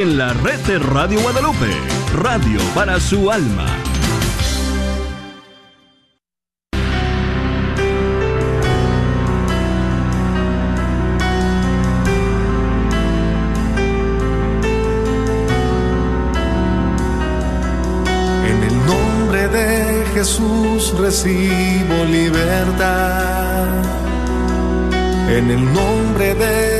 En la red de Radio Guadalupe, radio para su alma. En el nombre de Jesús recibo libertad. En el nombre de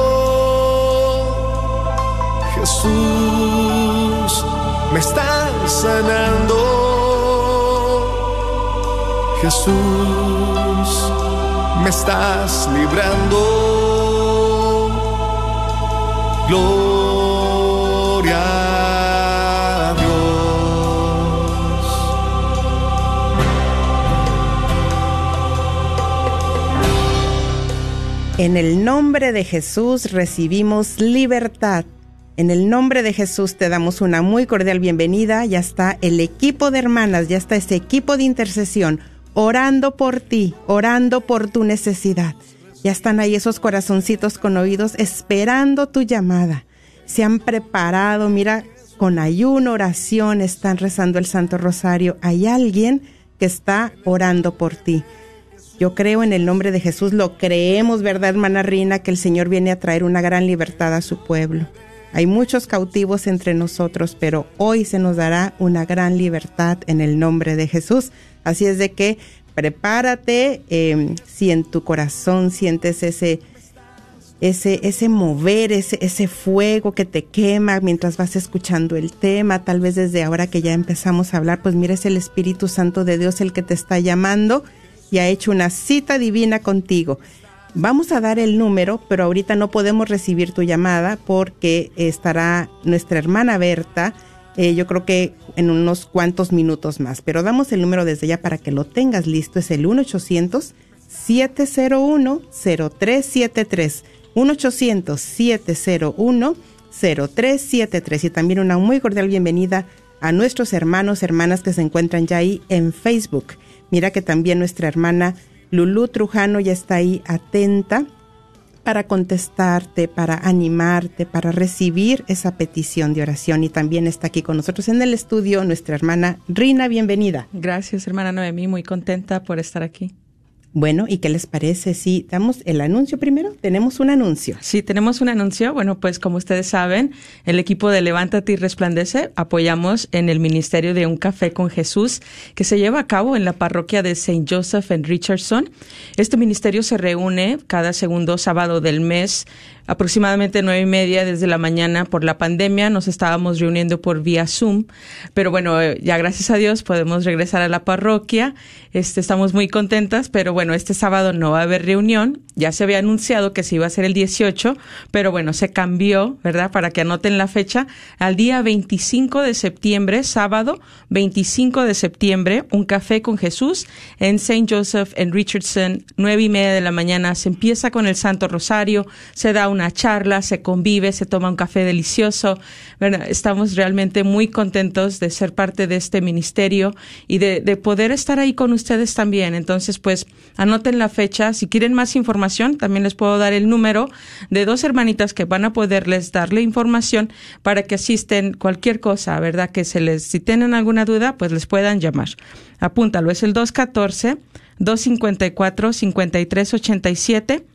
Jesús, me estás sanando. Jesús, me estás librando. Gloria Dios. En el nombre de Jesús recibimos libertad. En el nombre de Jesús te damos una muy cordial bienvenida. Ya está el equipo de hermanas, ya está ese equipo de intercesión orando por ti, orando por tu necesidad. Ya están ahí esos corazoncitos con oídos esperando tu llamada. Se han preparado, mira, con ayuno, oración, están rezando el Santo Rosario. Hay alguien que está orando por ti. Yo creo en el nombre de Jesús, lo creemos, ¿verdad, hermana Rina? Que el Señor viene a traer una gran libertad a su pueblo. Hay muchos cautivos entre nosotros, pero hoy se nos dará una gran libertad en el nombre de Jesús. Así es de que prepárate, eh, si en tu corazón sientes ese, ese, ese mover, ese, ese fuego que te quema mientras vas escuchando el tema, tal vez desde ahora que ya empezamos a hablar, pues mira, es el Espíritu Santo de Dios el que te está llamando y ha hecho una cita divina contigo. Vamos a dar el número, pero ahorita no podemos recibir tu llamada porque estará nuestra hermana Berta, eh, yo creo que en unos cuantos minutos más, pero damos el número desde ya para que lo tengas listo, es el 1-800-701-0373. 1-800-701-0373 y también una muy cordial bienvenida a nuestros hermanos, hermanas que se encuentran ya ahí en Facebook. Mira que también nuestra hermana Lulú Trujano ya está ahí atenta para contestarte, para animarte, para recibir esa petición de oración. Y también está aquí con nosotros en el estudio nuestra hermana Rina, bienvenida. Gracias, hermana Noemí, muy contenta por estar aquí. Bueno, ¿y qué les parece si damos el anuncio primero? Tenemos un anuncio. Sí, tenemos un anuncio. Bueno, pues como ustedes saben, el equipo de Levántate y Resplandece apoyamos en el Ministerio de Un Café con Jesús que se lleva a cabo en la parroquia de St. Joseph en Richardson. Este ministerio se reúne cada segundo sábado del mes aproximadamente nueve y media desde la mañana por la pandemia. Nos estábamos reuniendo por vía Zoom, pero bueno, eh, ya gracias a Dios podemos regresar a la parroquia. Este, estamos muy contentas, pero bueno, este sábado no va a haber reunión. Ya se había anunciado que se iba a ser el 18, pero bueno, se cambió, ¿verdad? Para que anoten la fecha al día 25 de septiembre, sábado 25 de septiembre, un café con Jesús en St. Joseph en Richardson, nueve y media de la mañana. Se empieza con el Santo Rosario, se da una charla, se convive, se toma un café delicioso. Bueno, estamos realmente muy contentos de ser parte de este ministerio y de, de poder estar ahí con ustedes también. Entonces, pues, anoten la fecha. Si quieren más información, también les puedo dar el número de dos hermanitas que van a poderles darle información para que asisten cualquier cosa, ¿verdad? Que se les, si tienen alguna duda, pues les puedan llamar. Apúntalo, es el 214 254 5387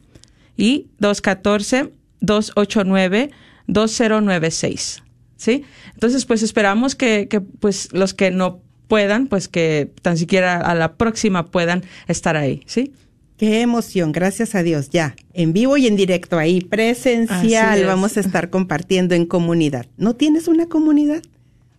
y 214-289-2096. ¿Sí? Entonces, pues esperamos que, que, pues, los que no puedan, pues que tan siquiera a la próxima puedan estar ahí, ¿sí? Qué emoción, gracias a Dios, ya, en vivo y en directo ahí, presencial, vamos a estar compartiendo en comunidad. ¿No tienes una comunidad?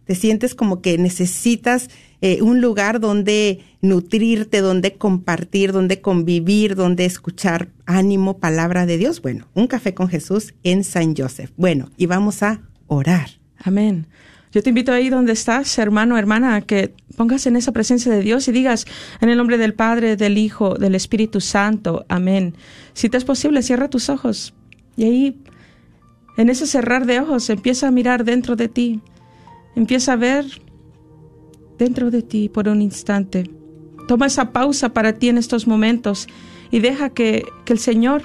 ¿Te sientes como que necesitas eh, un lugar donde nutrirte, donde compartir, donde convivir, donde escuchar ánimo, palabra de Dios. Bueno, un café con Jesús en San Joseph. Bueno, y vamos a orar. Amén. Yo te invito ahí donde estás, hermano, hermana, que pongas en esa presencia de Dios y digas en el nombre del Padre, del Hijo, del Espíritu Santo. Amén. Si te es posible, cierra tus ojos y ahí, en ese cerrar de ojos, empieza a mirar dentro de ti. Empieza a ver dentro de ti por un instante. Toma esa pausa para ti en estos momentos y deja que, que el Señor,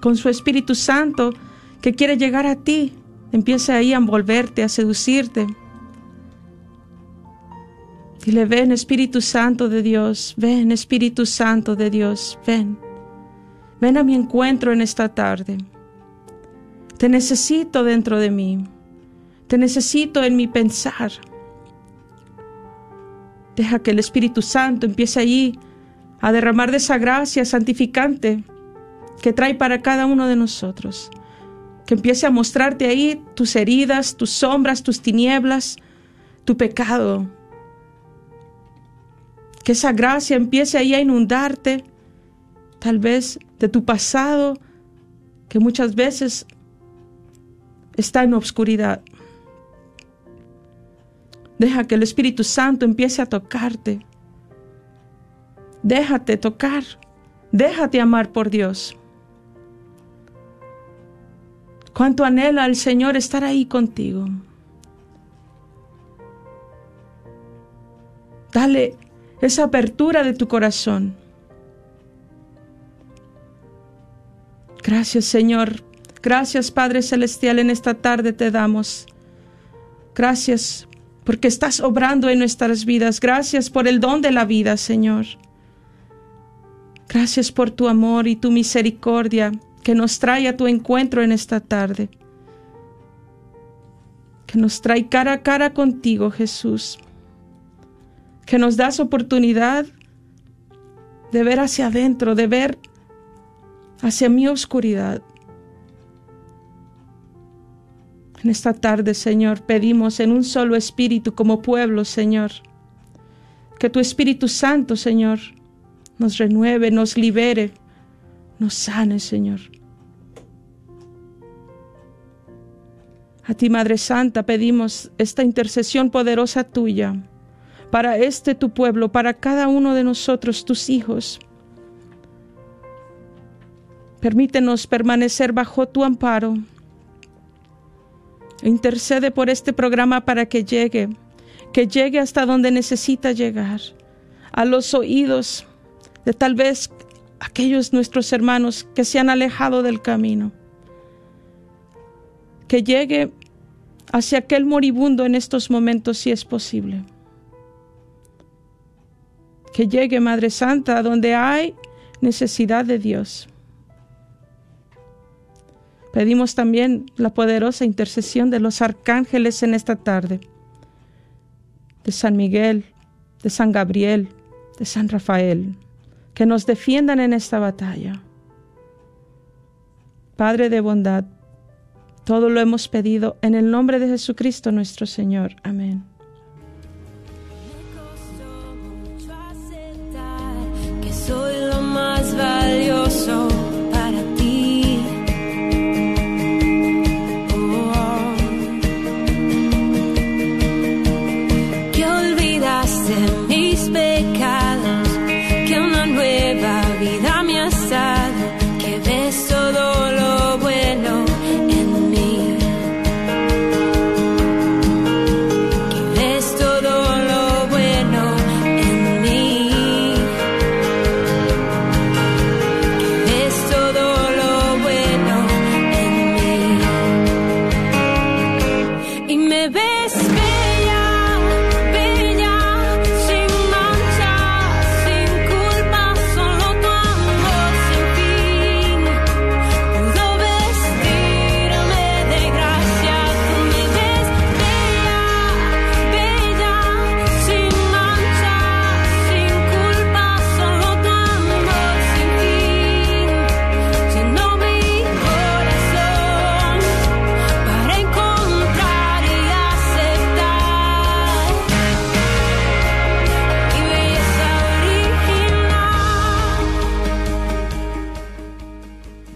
con su Espíritu Santo, que quiere llegar a ti, empiece ahí a envolverte, a seducirte. Dile, ven Espíritu Santo de Dios, ven Espíritu Santo de Dios, ven. Ven a mi encuentro en esta tarde. Te necesito dentro de mí. Te necesito en mi pensar. Deja que el Espíritu Santo empiece allí a derramar de esa gracia santificante que trae para cada uno de nosotros que empiece a mostrarte ahí tus heridas, tus sombras, tus tinieblas, tu pecado. Que esa gracia empiece ahí a inundarte, tal vez de tu pasado, que muchas veces está en obscuridad. Deja que el Espíritu Santo empiece a tocarte. Déjate tocar. Déjate amar por Dios. Cuánto anhela el Señor estar ahí contigo. Dale esa apertura de tu corazón. Gracias Señor. Gracias Padre Celestial. En esta tarde te damos. Gracias porque estás obrando en nuestras vidas. Gracias por el don de la vida, Señor. Gracias por tu amor y tu misericordia que nos trae a tu encuentro en esta tarde, que nos trae cara a cara contigo, Jesús, que nos das oportunidad de ver hacia adentro, de ver hacia mi oscuridad. En esta tarde, Señor, pedimos en un solo espíritu como pueblo, Señor, que tu Espíritu Santo, Señor, nos renueve, nos libere, nos sane, Señor. A ti, Madre Santa, pedimos esta intercesión poderosa tuya para este tu pueblo, para cada uno de nosotros, tus hijos. Permítenos permanecer bajo tu amparo. Intercede por este programa para que llegue, que llegue hasta donde necesita llegar, a los oídos de tal vez aquellos nuestros hermanos que se han alejado del camino. Que llegue hacia aquel moribundo en estos momentos si es posible. Que llegue, Madre Santa, donde hay necesidad de Dios. Pedimos también la poderosa intercesión de los arcángeles en esta tarde, de San Miguel, de San Gabriel, de San Rafael que nos defiendan en esta batalla. Padre de bondad, todo lo hemos pedido en el nombre de Jesucristo nuestro Señor. Amén. Olvidaste mis pecados, que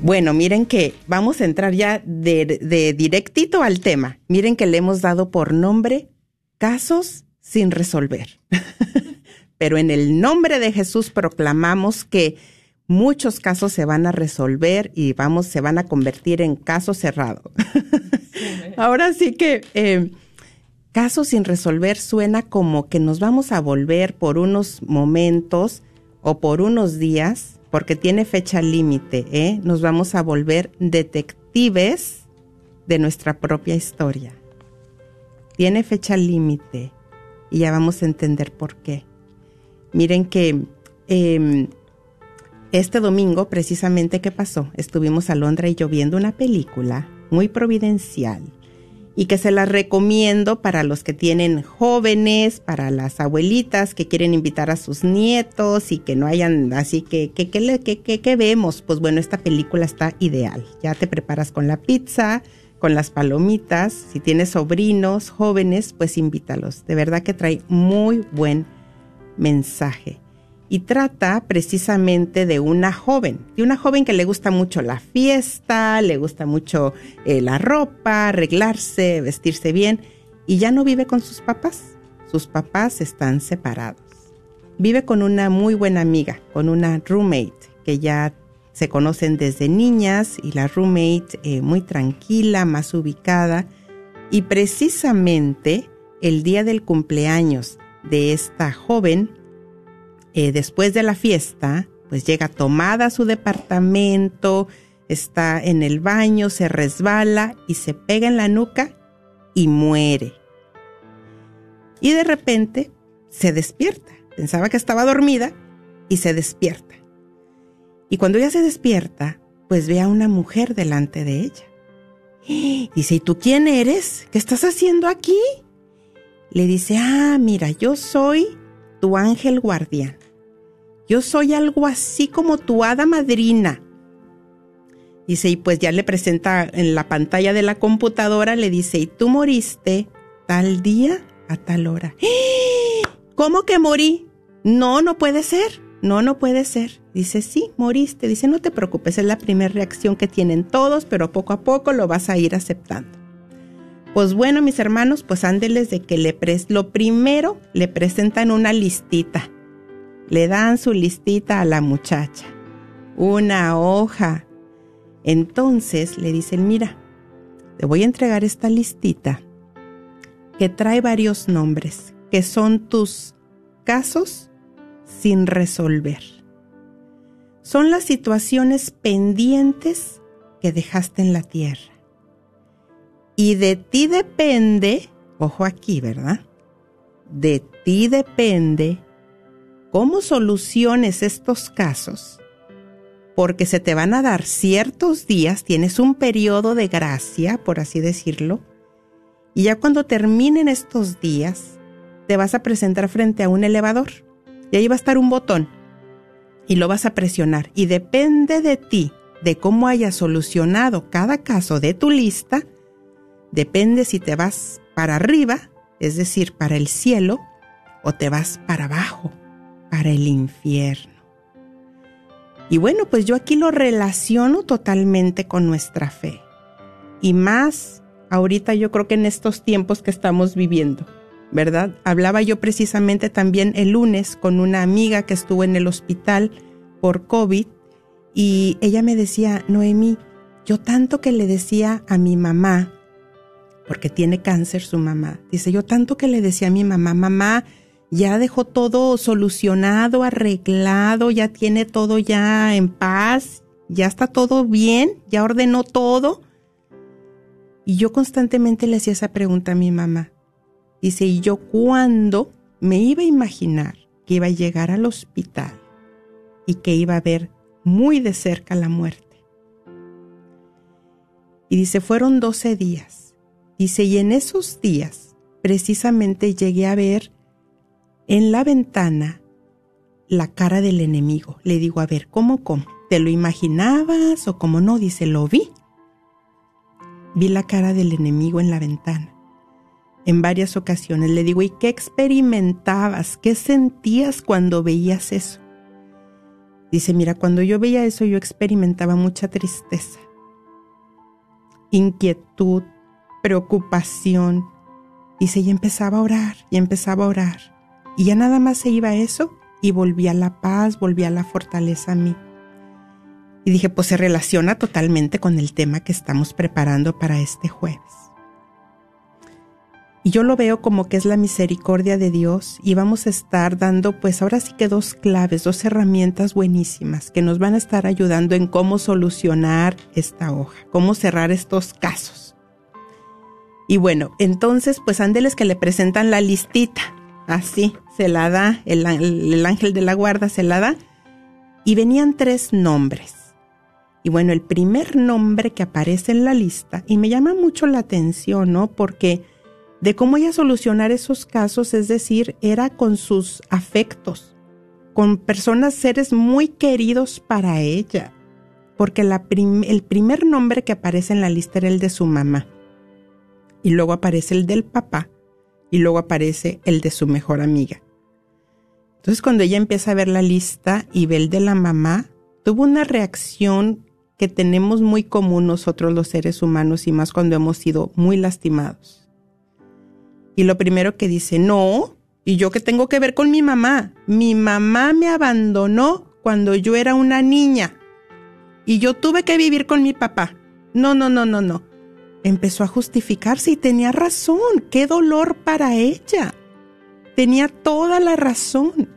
Bueno, miren que vamos a entrar ya de, de directito al tema. Miren que le hemos dado por nombre casos sin resolver. Pero en el nombre de Jesús proclamamos que muchos casos se van a resolver y vamos, se van a convertir en casos cerrados. Ahora sí que eh, casos sin resolver suena como que nos vamos a volver por unos momentos o por unos días, porque tiene fecha límite, ¿eh? Nos vamos a volver detectives de nuestra propia historia. Tiene fecha límite y ya vamos a entender por qué. Miren que eh, este domingo, precisamente, ¿qué pasó? Estuvimos a Londra y yo viendo una película muy providencial y que se la recomiendo para los que tienen jóvenes, para las abuelitas que quieren invitar a sus nietos y que no hayan, así que, ¿qué que- que vemos? Pues bueno, esta película está ideal. Ya te preparas con la pizza, con las palomitas. Si tienes sobrinos jóvenes, pues invítalos. De verdad que trae muy buen mensaje. Y trata precisamente de una joven, de una joven que le gusta mucho la fiesta, le gusta mucho eh, la ropa, arreglarse, vestirse bien, y ya no vive con sus papás. Sus papás están separados. Vive con una muy buena amiga, con una roommate, que ya se conocen desde niñas, y la roommate eh, muy tranquila, más ubicada, y precisamente el día del cumpleaños de esta joven, eh, después de la fiesta, pues llega tomada a su departamento, está en el baño, se resbala y se pega en la nuca y muere. Y de repente se despierta. Pensaba que estaba dormida y se despierta. Y cuando ella se despierta, pues ve a una mujer delante de ella. Dice, ¿y tú quién eres? ¿Qué estás haciendo aquí? Le dice, ah, mira, yo soy tu ángel guardián. Yo soy algo así como tu hada madrina. Dice, y pues ya le presenta en la pantalla de la computadora, le dice, y tú moriste tal día a tal hora. ¡Ah! ¿Cómo que morí? No, no puede ser. No, no puede ser. Dice, sí, moriste. Dice, no te preocupes, es la primera reacción que tienen todos, pero poco a poco lo vas a ir aceptando. Pues bueno, mis hermanos, pues ándeles de que le pres lo primero le presentan una listita. Le dan su listita a la muchacha. Una hoja. Entonces le dicen, mira, te voy a entregar esta listita que trae varios nombres, que son tus casos sin resolver. Son las situaciones pendientes que dejaste en la tierra. Y de ti depende, ojo aquí, ¿verdad? De ti depende cómo soluciones estos casos, porque se te van a dar ciertos días, tienes un periodo de gracia, por así decirlo, y ya cuando terminen estos días, te vas a presentar frente a un elevador y ahí va a estar un botón y lo vas a presionar y depende de ti, de cómo hayas solucionado cada caso de tu lista, depende si te vas para arriba, es decir, para el cielo, o te vas para abajo, para el infierno. Y bueno, pues yo aquí lo relaciono totalmente con nuestra fe. Y más ahorita yo creo que en estos tiempos que estamos viviendo, ¿verdad? Hablaba yo precisamente también el lunes con una amiga que estuvo en el hospital por COVID y ella me decía, Noemí, yo tanto que le decía a mi mamá, porque tiene cáncer su mamá, dice, yo tanto que le decía a mi mamá, mamá, ya dejó todo solucionado, arreglado, ya tiene todo ya en paz, ya está todo bien, ya ordenó todo. Y yo constantemente le hacía esa pregunta a mi mamá. Dice, ¿y yo cuándo me iba a imaginar que iba a llegar al hospital y que iba a ver muy de cerca la muerte? Y dice, fueron 12 días. Dice, y en esos días precisamente llegué a ver en la ventana la cara del enemigo. Le digo, a ver, ¿cómo, cómo? ¿Te lo imaginabas o cómo no? Dice, lo vi. Vi la cara del enemigo en la ventana. En varias ocasiones le digo, ¿y qué experimentabas? ¿Qué sentías cuando veías eso? Dice, mira, cuando yo veía eso yo experimentaba mucha tristeza, inquietud, preocupación, Dice, y empezaba a orar, y empezaba a orar. Y ya nada más se iba eso y volvía la paz, volvía la fortaleza a mí. Y dije, pues se relaciona totalmente con el tema que estamos preparando para este jueves. Y yo lo veo como que es la misericordia de Dios y vamos a estar dando pues ahora sí que dos claves, dos herramientas buenísimas que nos van a estar ayudando en cómo solucionar esta hoja, cómo cerrar estos casos. Y bueno, entonces pues ándeles que le presentan la listita, así se la da, el, el ángel de la guarda se la da y venían tres nombres. Y bueno, el primer nombre que aparece en la lista, y me llama mucho la atención, ¿no? Porque de cómo ella solucionar esos casos, es decir, era con sus afectos, con personas, seres muy queridos para ella, porque el primer nombre que aparece en la lista era el de su mamá, y luego aparece el del papá, y luego aparece el de su mejor amiga. Entonces cuando ella empieza a ver la lista y ve el de la mamá, tuvo una reacción que tenemos muy común nosotros los seres humanos y más cuando hemos sido muy lastimados. Y lo primero que dice, no, ¿y yo qué tengo que ver con mi mamá? Mi mamá me abandonó cuando yo era una niña y yo tuve que vivir con mi papá. No, no, no, no, no. Empezó a justificarse y tenía razón. Qué dolor para ella. Tenía toda la razón.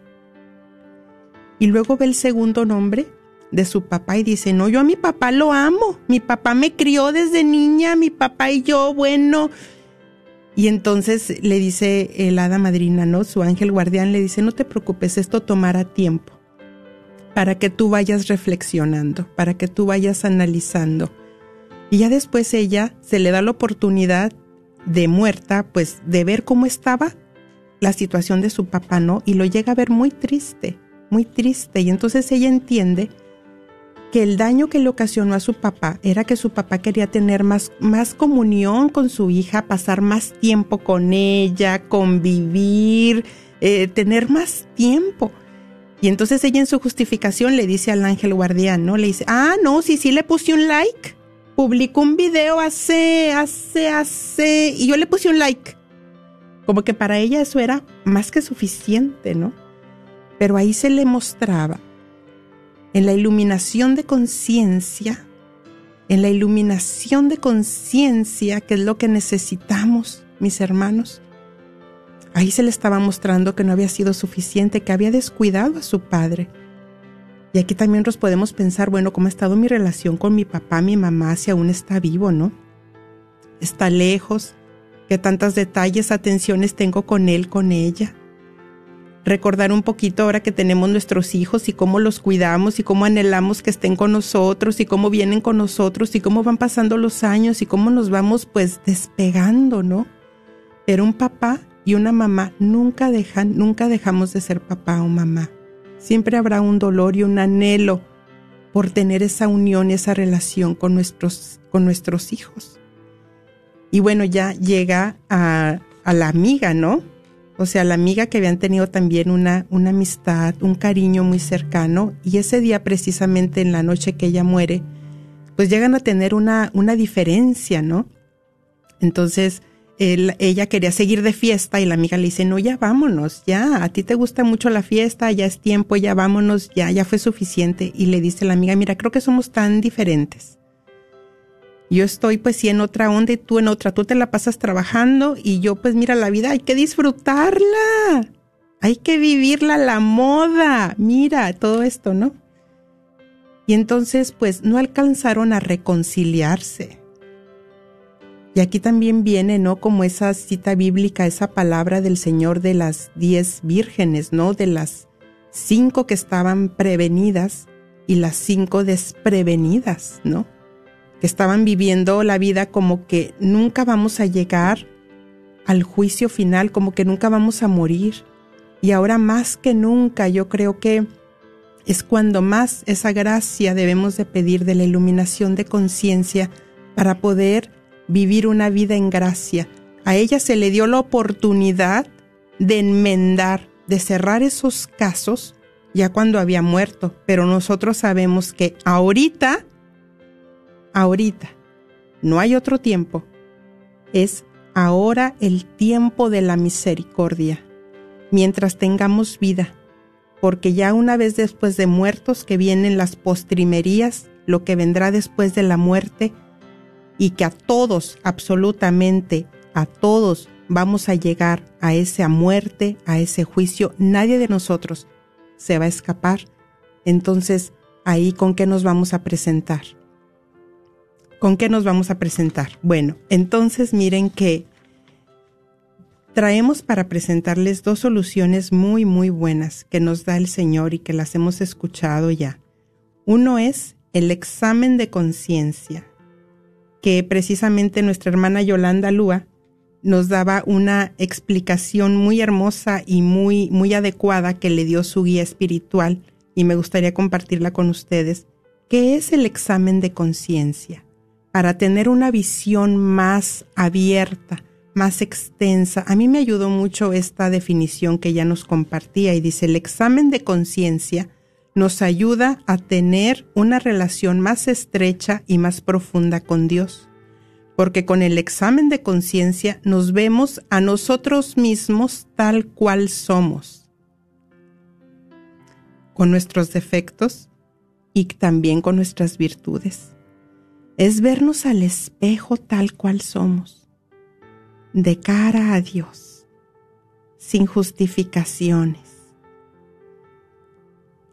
Y luego ve el segundo nombre de su papá y dice, no, yo a mi papá lo amo. Mi papá me crió desde niña, mi papá y yo, bueno, y entonces le dice el hada madrina, ¿no? Su ángel guardián le dice, no te preocupes, esto tomará tiempo para que tú vayas reflexionando, para que tú vayas analizando. Y ya después ella se le da la oportunidad de muerta, pues de ver cómo estaba la situación de su papá, ¿no? Y lo llega a ver muy triste, muy triste. Y entonces ella entiende que el daño que le ocasionó a su papá era que su papá quería tener más, más comunión con su hija, pasar más tiempo con ella, convivir, eh, tener más tiempo. Y entonces ella en su justificación le dice al ángel guardián, ¿no? Le dice, ah, no, sí, sí le puse un like. Publicó un video hace, hace, hace, y yo le puse un like. Como que para ella eso era más que suficiente, ¿no? Pero ahí se le mostraba en la iluminación de conciencia, en la iluminación de conciencia, que es lo que necesitamos, mis hermanos. Ahí se le estaba mostrando que no había sido suficiente, que había descuidado a su padre. Y aquí también nos podemos pensar, bueno, ¿cómo ha estado mi relación con mi papá, mi mamá, si aún está vivo, no? Está lejos, qué tantos detalles, atenciones tengo con él, con ella recordar un poquito ahora que tenemos nuestros hijos y cómo los cuidamos y cómo anhelamos que estén con nosotros y cómo vienen con nosotros y cómo van pasando los años y cómo nos vamos pues despegando, ¿no? Pero un papá y una mamá nunca dejan, nunca dejamos de ser papá o mamá. Siempre habrá un dolor y un anhelo por tener esa unión esa relación con nuestros, con nuestros hijos. Y bueno, ya llega a, a la amiga, ¿no? O sea, la amiga que habían tenido también una, una amistad, un cariño muy cercano, y ese día precisamente en la noche que ella muere, pues llegan a tener una, una diferencia, ¿no? Entonces, ella quería seguir de fiesta y la amiga le dice, no, ya vámonos, ya, a ti te gusta mucho la fiesta, ya es tiempo, ya vámonos, ya, ya fue suficiente. Y le dice la amiga, mira, creo que somos tan diferentes. Yo estoy pues sí en otra onda y tú en otra. Tú te la pasas trabajando y yo pues mira la vida, hay que disfrutarla. Hay que vivirla la moda. Mira todo esto, ¿no? Y entonces pues no alcanzaron a reconciliarse. Y aquí también viene, ¿no? Como esa cita bíblica, esa palabra del Señor de las diez vírgenes, ¿no? De las cinco que estaban prevenidas y las cinco desprevenidas, ¿no? que estaban viviendo la vida como que nunca vamos a llegar al juicio final, como que nunca vamos a morir. Y ahora más que nunca yo creo que es cuando más esa gracia debemos de pedir de la iluminación de conciencia para poder vivir una vida en gracia. A ella se le dio la oportunidad de enmendar, de cerrar esos casos ya cuando había muerto, pero nosotros sabemos que ahorita ahorita, no hay otro tiempo, es ahora el tiempo de la misericordia, mientras tengamos vida, porque ya una vez después de muertos que vienen las postrimerías, lo que vendrá después de la muerte, y que a todos, absolutamente a todos, vamos a llegar a esa muerte, a ese juicio, nadie de nosotros se va a escapar. Entonces, ahí con qué nos vamos a presentar. ¿Con qué nos vamos a presentar? Bueno, entonces miren que traemos para presentarles dos soluciones muy, muy buenas que nos da el Señor y que las hemos escuchado ya. Uno es el examen de conciencia, que precisamente nuestra hermana Yolanda Lúa nos daba una explicación muy hermosa y muy, muy adecuada que le dio su guía espiritual y me gustaría compartirla con ustedes, que es el examen de conciencia para tener una visión más abierta, más extensa. A mí me ayudó mucho esta definición que ella nos compartía y dice, el examen de conciencia nos ayuda a tener una relación más estrecha y más profunda con Dios, porque con el examen de conciencia nos vemos a nosotros mismos tal cual somos, con nuestros defectos y también con nuestras virtudes. Es vernos al espejo tal cual somos, de cara a Dios, sin justificaciones.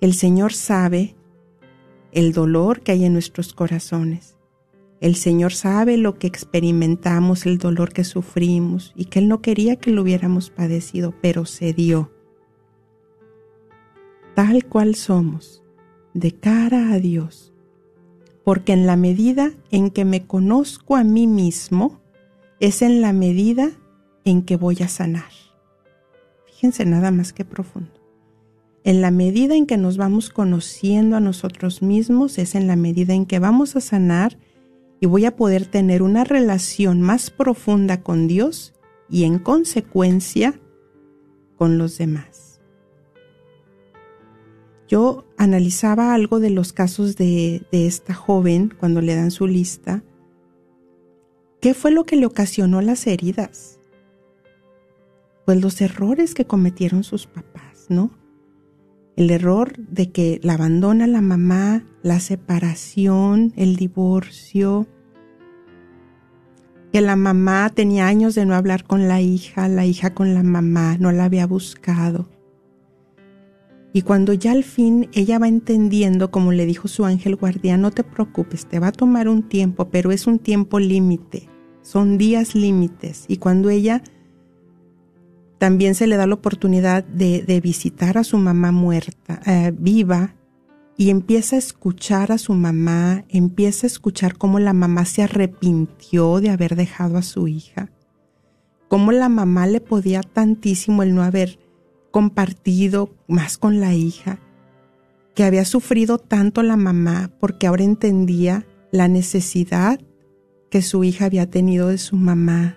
El Señor sabe el dolor que hay en nuestros corazones. El Señor sabe lo que experimentamos, el dolor que sufrimos y que Él no quería que lo hubiéramos padecido, pero se dio. Tal cual somos, de cara a Dios porque en la medida en que me conozco a mí mismo, es en la medida en que voy a sanar. Fíjense nada más que profundo. En la medida en que nos vamos conociendo a nosotros mismos, es en la medida en que vamos a sanar y voy a poder tener una relación más profunda con Dios y en consecuencia con los demás yo analizaba algo de los casos de, esta joven cuando le dan su lista. ¿Qué fue lo que le ocasionó las heridas? Pues los errores que cometieron sus papás, ¿no? El error de que la abandona la mamá, la separación, el divorcio, que la mamá tenía años de no hablar con la hija, la hija con la mamá, no la había buscado y cuando ya al fin ella va entendiendo, como le dijo su ángel guardián, no te preocupes, te va a tomar un tiempo, pero es un tiempo límite, son días límites. Y cuando ella también se le da la oportunidad de, visitar a su mamá muerta, eh, viva, y empieza a escuchar a su mamá, empieza a escuchar cómo la mamá se arrepintió de haber dejado a su hija, cómo la mamá le podía tantísimo el no haber compartido más con la hija, que había sufrido tanto la mamá porque ahora entendía la necesidad que su hija había tenido de su mamá,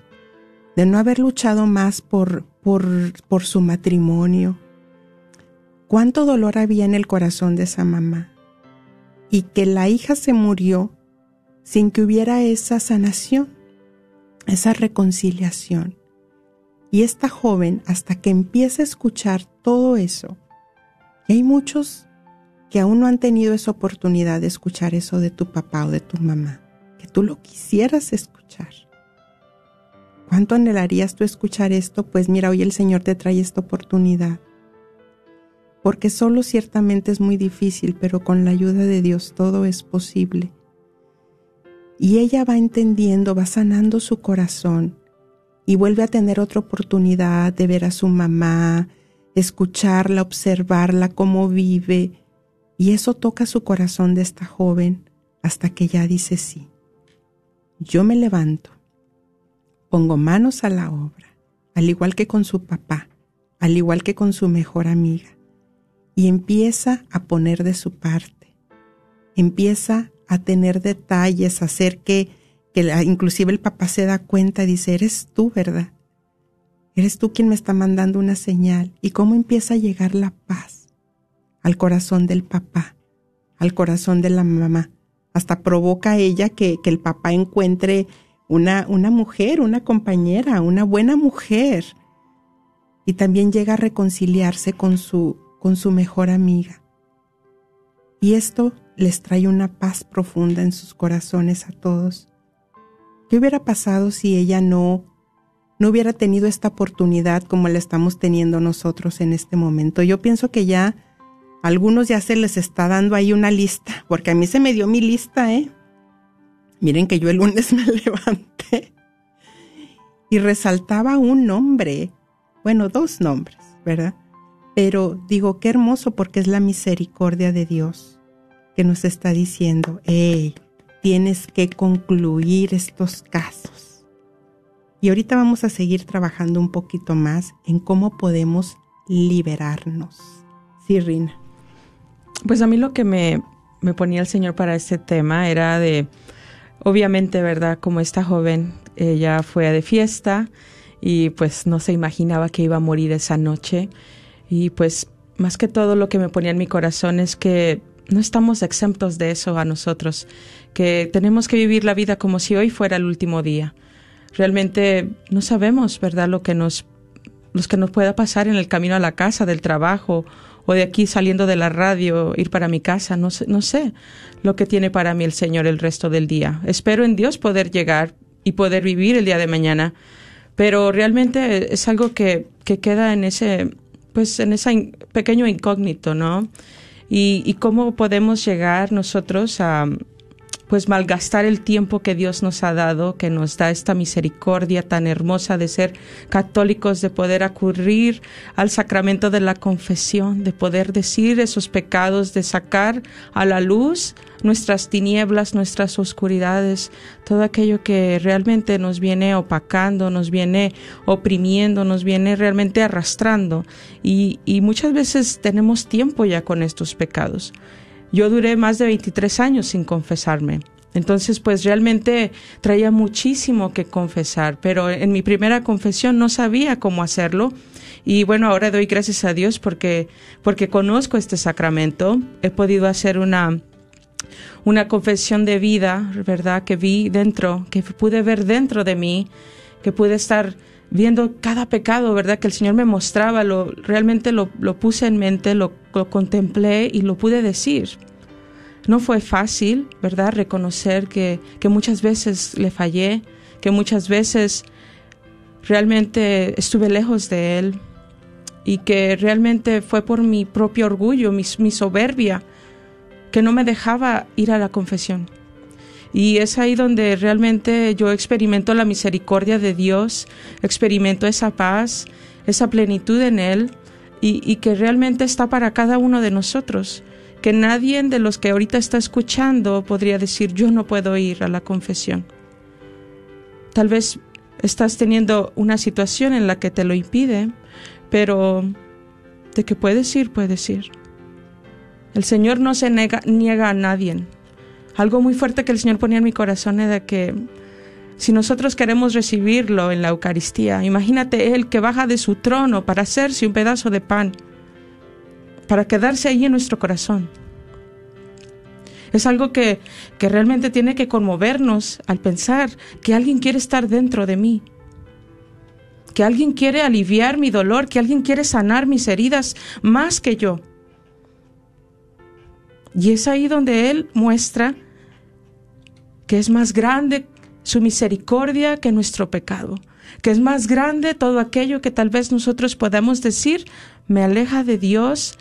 de no haber luchado más por, por, su matrimonio. Cuánto dolor había en el corazón de esa mamá. Y que la hija se murió sin que hubiera esa sanación, esa reconciliación. Y esta joven, hasta que empieza a escuchar todo eso, y hay muchos que aún no han tenido esa oportunidad de escuchar eso de tu papá o de tu mamá, que tú lo quisieras escuchar. ¿Cuánto anhelarías tú escuchar esto? Pues mira, hoy el Señor te trae esta oportunidad. Porque solo ciertamente es muy difícil, pero con la ayuda de Dios todo es posible. Y ella va entendiendo, va sanando su corazón y vuelve a tener otra oportunidad de ver a su mamá, escucharla, observarla, cómo vive, y eso toca su corazón de esta joven hasta que ya dice sí. Yo me levanto, pongo manos a la obra, al igual que con su papá, al igual que con su mejor amiga, y empieza a poner de su parte, empieza a tener detalles, a hacer que que inclusive el papá se da cuenta y dice, eres tú, ¿verdad? Eres tú quien me está mandando una señal. ¿Y cómo empieza a llegar la paz al corazón del papá, al corazón de la mamá? Hasta provoca ella que, que el papá encuentre una, una mujer, una compañera, una buena mujer. Y también llega a reconciliarse con su, con su mejor amiga. Y esto les trae una paz profunda en sus corazones a todos. ¿Qué hubiera pasado si ella no, no hubiera tenido esta oportunidad como la estamos teniendo nosotros en este momento? Yo pienso que ya a algunos ya se les está dando ahí una lista, porque a mí se me dio mi lista, ¿eh? Miren que yo el lunes me levanté y resaltaba un nombre, bueno, dos nombres, ¿verdad? Pero digo, qué hermoso porque es la misericordia de Dios que nos está diciendo, hey, tienes que concluir estos casos. Y ahorita vamos a seguir trabajando un poquito más en cómo podemos liberarnos. Sí, Rina. Pues a mí lo que me, me ponía el Señor para este tema era de, obviamente, ¿verdad? Como esta joven, ella fue de fiesta y pues no se imaginaba que iba a morir esa noche. Y pues más que todo lo que me ponía en mi corazón es que no estamos exentos de eso a nosotros, que tenemos que vivir la vida como si hoy fuera el último día. Realmente no sabemos, ¿verdad?, lo que nos los que nos pueda pasar en el camino a la casa, del trabajo o de aquí saliendo de la radio, ir para mi casa, no sé, no sé lo que tiene para mí el Señor el resto del día. Espero en Dios poder llegar y poder vivir el día de mañana, pero realmente es algo que, que queda en ese, pues en ese pequeño incógnito, ¿no? Y, y cómo podemos llegar nosotros a, pues malgastar el tiempo que Dios nos ha dado, que nos da esta misericordia tan hermosa de ser católicos, de poder acudir al sacramento de la confesión, de poder decir esos pecados, de sacar a la luz nuestras tinieblas, nuestras oscuridades, todo aquello que realmente nos viene opacando, nos viene oprimiendo, nos viene realmente arrastrando. Y, y muchas veces tenemos tiempo ya con estos pecados. Yo duré más de 23 años sin confesarme. Entonces, pues realmente traía muchísimo que confesar, pero en mi primera confesión no sabía cómo hacerlo. Y bueno, ahora doy gracias a Dios porque, porque conozco este sacramento. He podido hacer una, una confesión de vida, ¿verdad? Que vi dentro, que pude ver dentro de mí, que pude estar viendo cada pecado, ¿verdad? Que el Señor me mostraba, lo, realmente lo, puse en mente, lo, lo contemplé y lo pude decir. No fue fácil, ¿verdad? Reconocer que, que muchas veces le fallé, que muchas veces realmente estuve lejos de Él y que realmente fue por mi propio orgullo, mi, mi soberbia, que no me dejaba ir a la confesión. Y es ahí donde realmente yo experimento la misericordia de Dios, experimento esa paz, esa plenitud en Él y, que realmente está para cada uno de nosotros. Que nadie de los que ahorita está escuchando podría decir yo no puedo ir a la confesión. Tal vez estás teniendo una situación en la que te lo impide, pero de que puedes ir, puedes ir. El Señor no se niega a nadie. Algo muy fuerte que el Señor ponía en mi corazón de que si nosotros queremos recibirlo en la Eucaristía, imagínate Él que baja de su trono para hacerse un pedazo de pan, para quedarse ahí en nuestro corazón. Es algo que, que realmente tiene que conmovernos al pensar que alguien quiere estar dentro de mí, que alguien quiere aliviar mi dolor, que alguien quiere sanar mis heridas más que yo. Y es ahí donde Él muestra que es más grande su misericordia que nuestro pecado, que es más grande todo aquello que tal vez nosotros podamos decir, me aleja de Dios,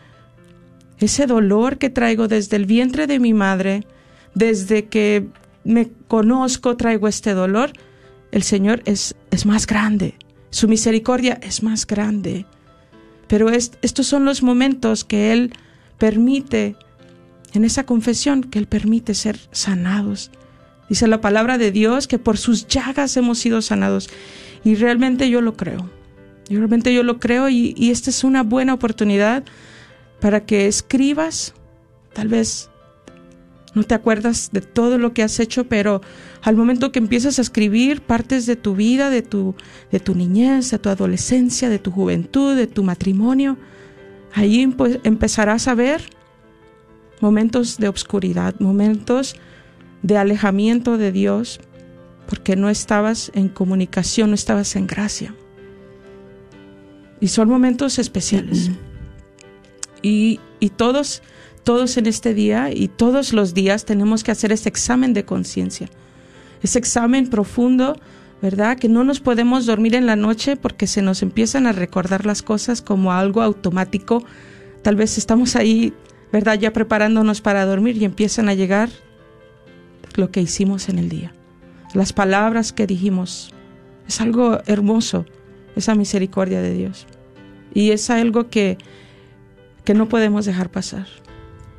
ese dolor que traigo desde el vientre de mi madre, desde que me conozco traigo este dolor, el Señor es, es más grande, su misericordia es más grande. Pero es, estos son los momentos que Él permite, en esa confesión, que Él permite ser sanados. Dice la palabra de Dios que por sus llagas hemos sido sanados. Y realmente yo lo creo. Realmente yo lo creo y, esta es una buena oportunidad para que escribas. Tal vez no te acuerdas de todo lo que has hecho, pero al momento que empiezas a escribir partes de tu vida, de tu, de tu niñez, de tu adolescencia, de tu juventud, de tu matrimonio, ahí empezarás a ver momentos de obscuridad, momentos de alejamiento de Dios, porque no estabas en comunicación, no estabas en gracia. Y son momentos especiales. Y, y todos, todos en este día y todos los días tenemos que hacer ese examen de conciencia. Ese examen profundo, ¿verdad? Que no nos podemos dormir en la noche porque se nos empiezan a recordar las cosas como algo automático. Tal vez estamos ahí, ¿verdad? Ya preparándonos para dormir y empiezan a llegar lo que hicimos en el día. Las palabras que dijimos. Es algo hermoso, esa misericordia de Dios. Y es algo que, que no podemos dejar pasar.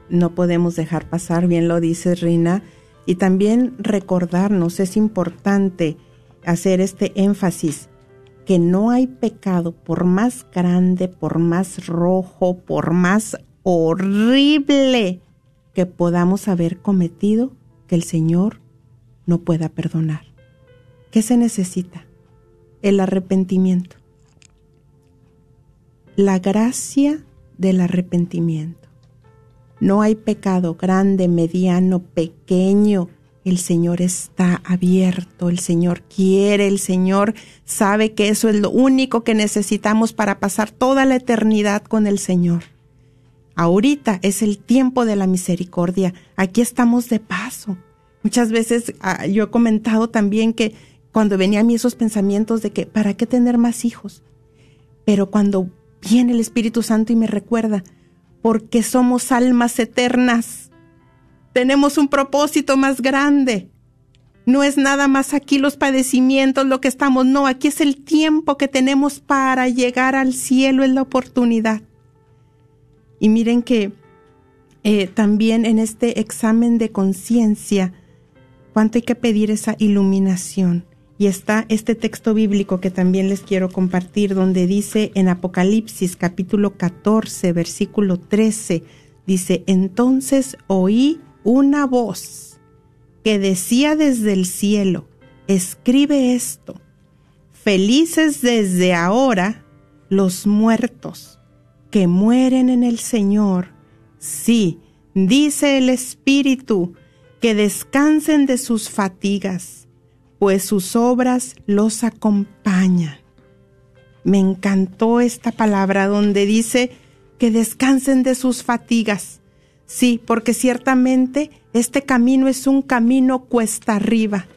no podemos dejar pasar, bien lo dice Rina, y también recordarnos, es importante hacer este énfasis, que no hay pecado, por más grande, por más rojo, por más horrible que podamos haber cometido, que el Señor no pueda perdonar. ¿Qué se necesita? El arrepentimiento. La gracia del arrepentimiento. No hay pecado grande, mediano, pequeño. El Señor está abierto, el Señor quiere, el Señor sabe que eso es lo único que necesitamos para pasar toda la eternidad con el Señor. Ahorita es el tiempo de la misericordia. Aquí estamos de paso. Muchas veces ah, yo he comentado también que cuando venía a mí esos pensamientos de que ¿para qué tener más hijos? Pero cuando viene el Espíritu Santo y me recuerda, porque somos almas eternas. Tenemos un propósito más grande. No es nada más aquí los padecimientos, lo que estamos, no, aquí es el tiempo que tenemos para llegar al cielo, es la oportunidad. Y miren que eh, también en este examen de conciencia, cuánto hay que pedir esa iluminación. Y está este texto bíblico que también les quiero compartir, donde dice en Apocalipsis capítulo 14, versículo 13, dice, entonces oí una voz que decía desde el cielo, escribe esto, felices desde ahora los muertos que mueren en el Señor. Sí, dice el Espíritu, que descansen de sus fatigas pues sus obras los acompañan. Me encantó esta palabra donde dice que descansen de sus fatigas. Sí, porque ciertamente este camino es un camino cuesta arriba.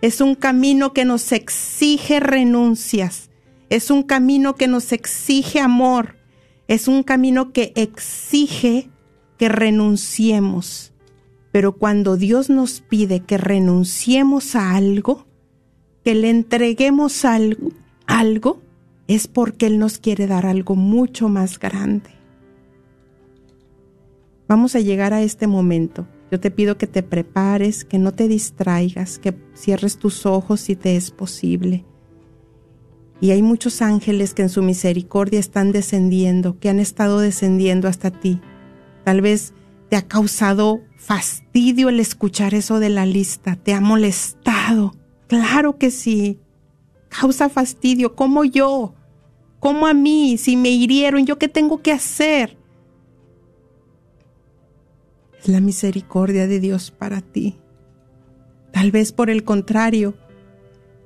Es un camino que nos exige renuncias. Es un camino que nos exige amor. Es un camino que exige que renunciemos. Pero cuando Dios nos pide que renunciemos a algo, que le entreguemos algo, algo, es porque Él nos quiere dar algo mucho más grande. Vamos a llegar a este momento. Yo te pido que te prepares, que no te distraigas, que cierres tus ojos si te es posible. Y hay muchos ángeles que en su misericordia están descendiendo, que han estado descendiendo hasta ti. Tal vez te ha causado fastidio el escuchar eso de la lista, te ha molestado. Claro que sí. Causa fastidio. ¿Cómo yo? ¿Cómo a mí? Si me hirieron, ¿yo qué tengo que hacer? Es la misericordia de Dios para ti. Tal vez por el contrario,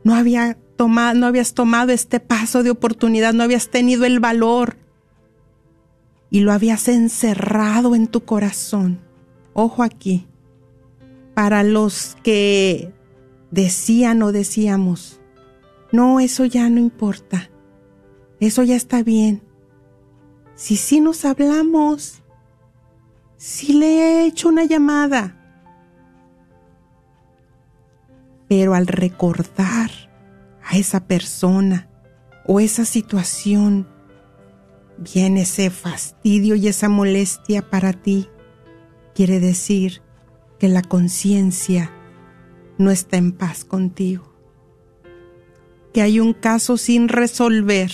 no, había no habías tomado este paso de oportunidad, no habías tenido el valor. Y lo habías encerrado en tu corazón. Ojo aquí, para los que decían o decíamos, no, eso ya no importa, eso ya está bien. Si sí nos hablamos, si le he hecho una llamada, pero al recordar a esa persona o esa situación, viene ese fastidio y esa molestia para ti. Quiere decir que la conciencia no está en paz contigo, que hay un caso sin resolver.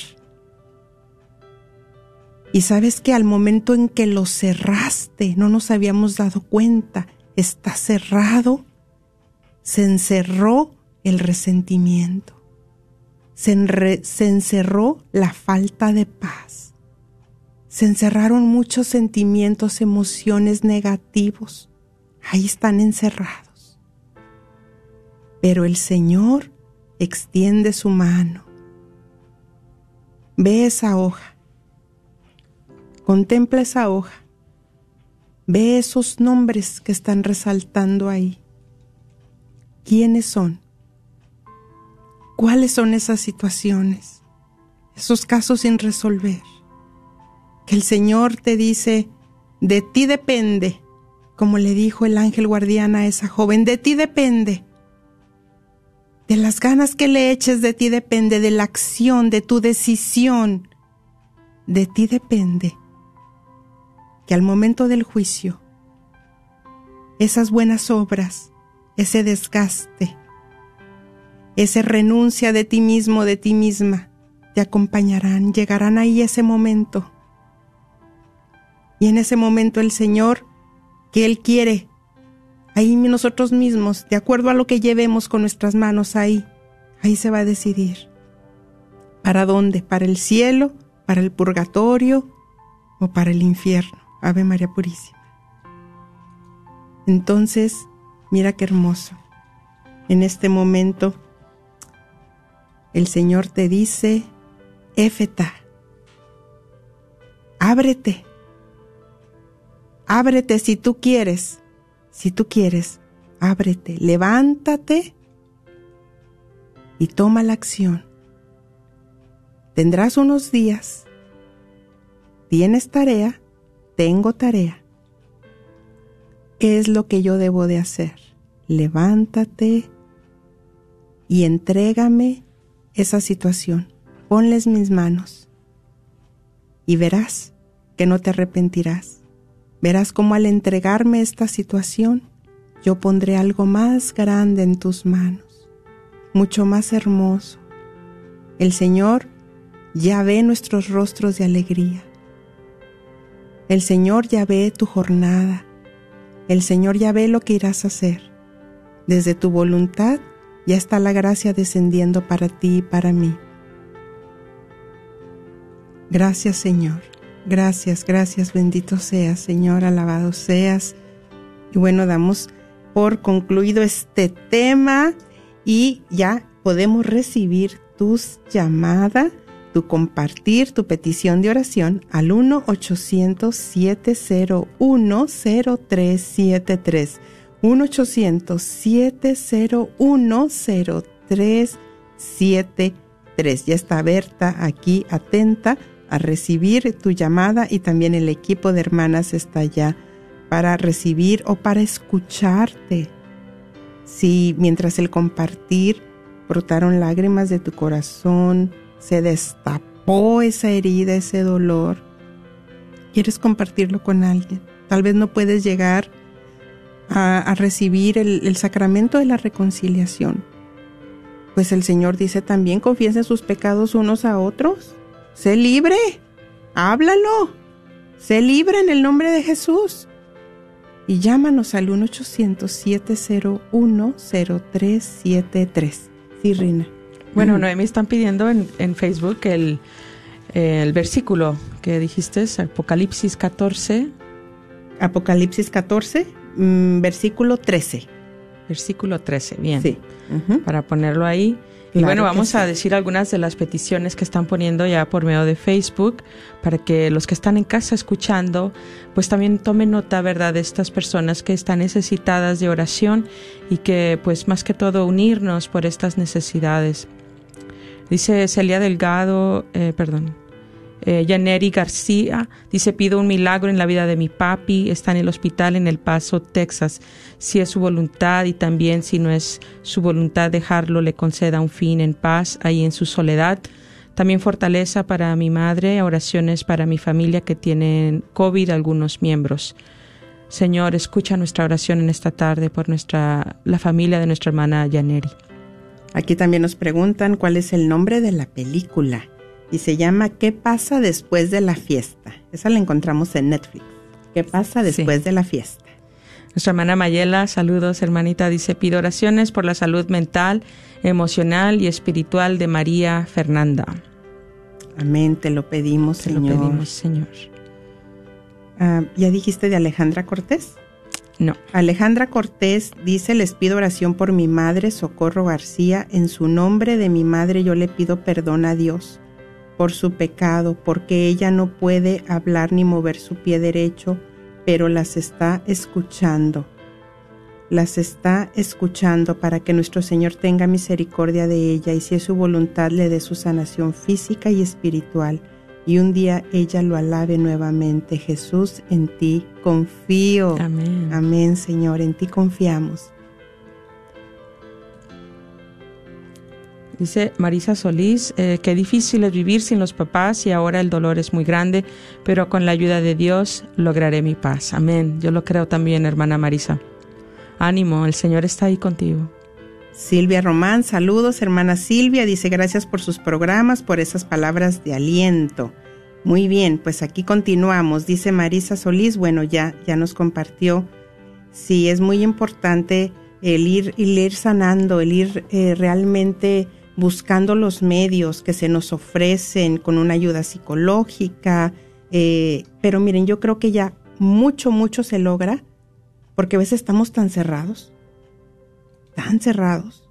Y sabes que al momento en que lo cerraste, no nos habíamos dado cuenta, está cerrado, se encerró el resentimiento, se, encerró la falta de paz, se encerraron muchos sentimientos, emociones negativos, ahí están encerrados Pero el Señor extiende su mano. Ve esa hoja. Contempla esa hoja. Ve esos nombres que están resaltando ahí. ¿Quiénes son? ¿Cuáles son esas situaciones? Esos casos sin resolver. Que el Señor te dice, de ti depende, como le dijo el ángel guardián a esa joven, de ti depende. De las ganas que le eches de ti depende, de la acción, de tu decisión. De ti depende que al momento del juicio, esas buenas obras, ese desgaste, ese renuncia de ti mismo, de ti misma, te acompañarán, llegarán ahí ese momento. Y en ese momento el Señor, que Él quiere, ahí nosotros mismos, de acuerdo a lo que llevemos con nuestras manos ahí, ahí se va a decidir. ¿Para dónde? ¿Para el cielo? ¿Para el purgatorio? ¿O para el infierno? Ave María Purísima. Entonces, mira qué hermoso. En este momento, el Señor te dice, Éfeta, ábrete, ábrete si tú quieres, si tú quieres, ábrete, levántate y toma la acción. Tendrás unos días, tienes tarea, tengo tarea. ¿Qué es lo que yo debo de hacer? Levántate y entrégame esa situación. Ponles mis manos y verás que no te arrepentirás. Verás cómo al entregarme esta situación, yo pondré algo más grande en tus manos, mucho más hermoso. El Señor ya ve nuestros rostros de alegría. El Señor ya ve tu jornada. El Señor ya ve lo que irás a hacer. Desde tu voluntad ya está la gracia descendiendo para ti y para mí. Gracias Señor. Gracias, gracias. Bendito seas Señor. Alabado seas. Y bueno, damos por concluido este tema y ya podemos recibir tus llamadas tu compartir tu petición de oración al 1-800-701-0373. 1-800-701-0373. Ya está Berta aquí atenta a recibir tu llamada y también el equipo de hermanas está allá para recibir o para escucharte. Si mientras el compartir brotaron lágrimas de tu corazón, se destapó esa herida, ese dolor. Quieres compartirlo con alguien. Tal vez no puedes llegar a, a recibir el, el, sacramento de la reconciliación. Pues el Señor dice también, confiesen sus pecados unos a otros. Sé libre. Háblalo. Sé libre en el nombre de Jesús. Y llámanos al 1-800-701-0373. Sí, Rina. Bueno, Noemi están pidiendo en, en Facebook el, el, versículo que dijiste, es Apocalipsis 14. Apocalipsis 14, mmm, versículo 13. Versículo 13, bien. Sí. Uh -huh. Para ponerlo ahí. Y bueno, vamos sí. a decir algunas de las peticiones que están poniendo ya por medio de Facebook para que los que están en casa escuchando, pues también tomen nota, ¿verdad?, de estas personas que están necesitadas de oración y que, pues, más que todo, unirnos por estas necesidades. Dice Celia Delgado, eh, perdón, eh, García, dice, pido un milagro en la vida de mi papi, está en el hospital en El Paso, Texas. Si es su voluntad y también si no es su voluntad dejarlo, le conceda un fin en paz ahí en su soledad. También fortaleza para mi madre, oraciones para mi familia que tienen COVID, algunos miembros. Señor, escucha nuestra oración en esta tarde por nuestra, la familia de nuestra hermana Yaneri. Aquí también nos preguntan cuál es el nombre de la película y se llama ¿Qué pasa después de la fiesta? Esa la encontramos en Netflix. ¿Qué pasa después sí. de la fiesta? Nuestra hermana Mayela, saludos hermanita, dice, pido oraciones por la salud mental, emocional y espiritual de María Fernanda. Amén, te lo pedimos, te Señor. Te lo pedimos, Señor. Uh, ¿Ya dijiste de Alejandra Cortés? No. Alejandra Cortés dice, les pido oración por mi madre, Socorro García. En su nombre de mi madre yo le pido perdón a Dios por su pecado, porque ella no puede hablar ni mover su pie derecho, pero las está escuchando. Las está escuchando para que nuestro Señor tenga misericordia de ella y si es su voluntad le dé su sanación física y espiritual. Y un día ella lo alabe nuevamente. Jesús, en ti confío. Amén. Amén, Señor, en ti confiamos. Dice Marisa Solís, eh, qué difícil es vivir sin los papás y ahora el dolor es muy grande, pero con la ayuda de Dios lograré mi paz. Amén. Yo lo creo también, hermana Marisa. Ánimo, el Señor está ahí contigo. Silvia Román, saludos, hermana Silvia, dice gracias por sus programas, por esas palabras de aliento. Muy bien, pues aquí continuamos, dice Marisa Solís, bueno, ya, ya nos compartió. Sí, es muy importante el ir, el ir sanando, el ir eh, realmente buscando los medios que se nos ofrecen con una ayuda psicológica. eh, pero miren, yo creo que ya mucho, mucho se logra porque a veces estamos tan cerrados, tan cerrados.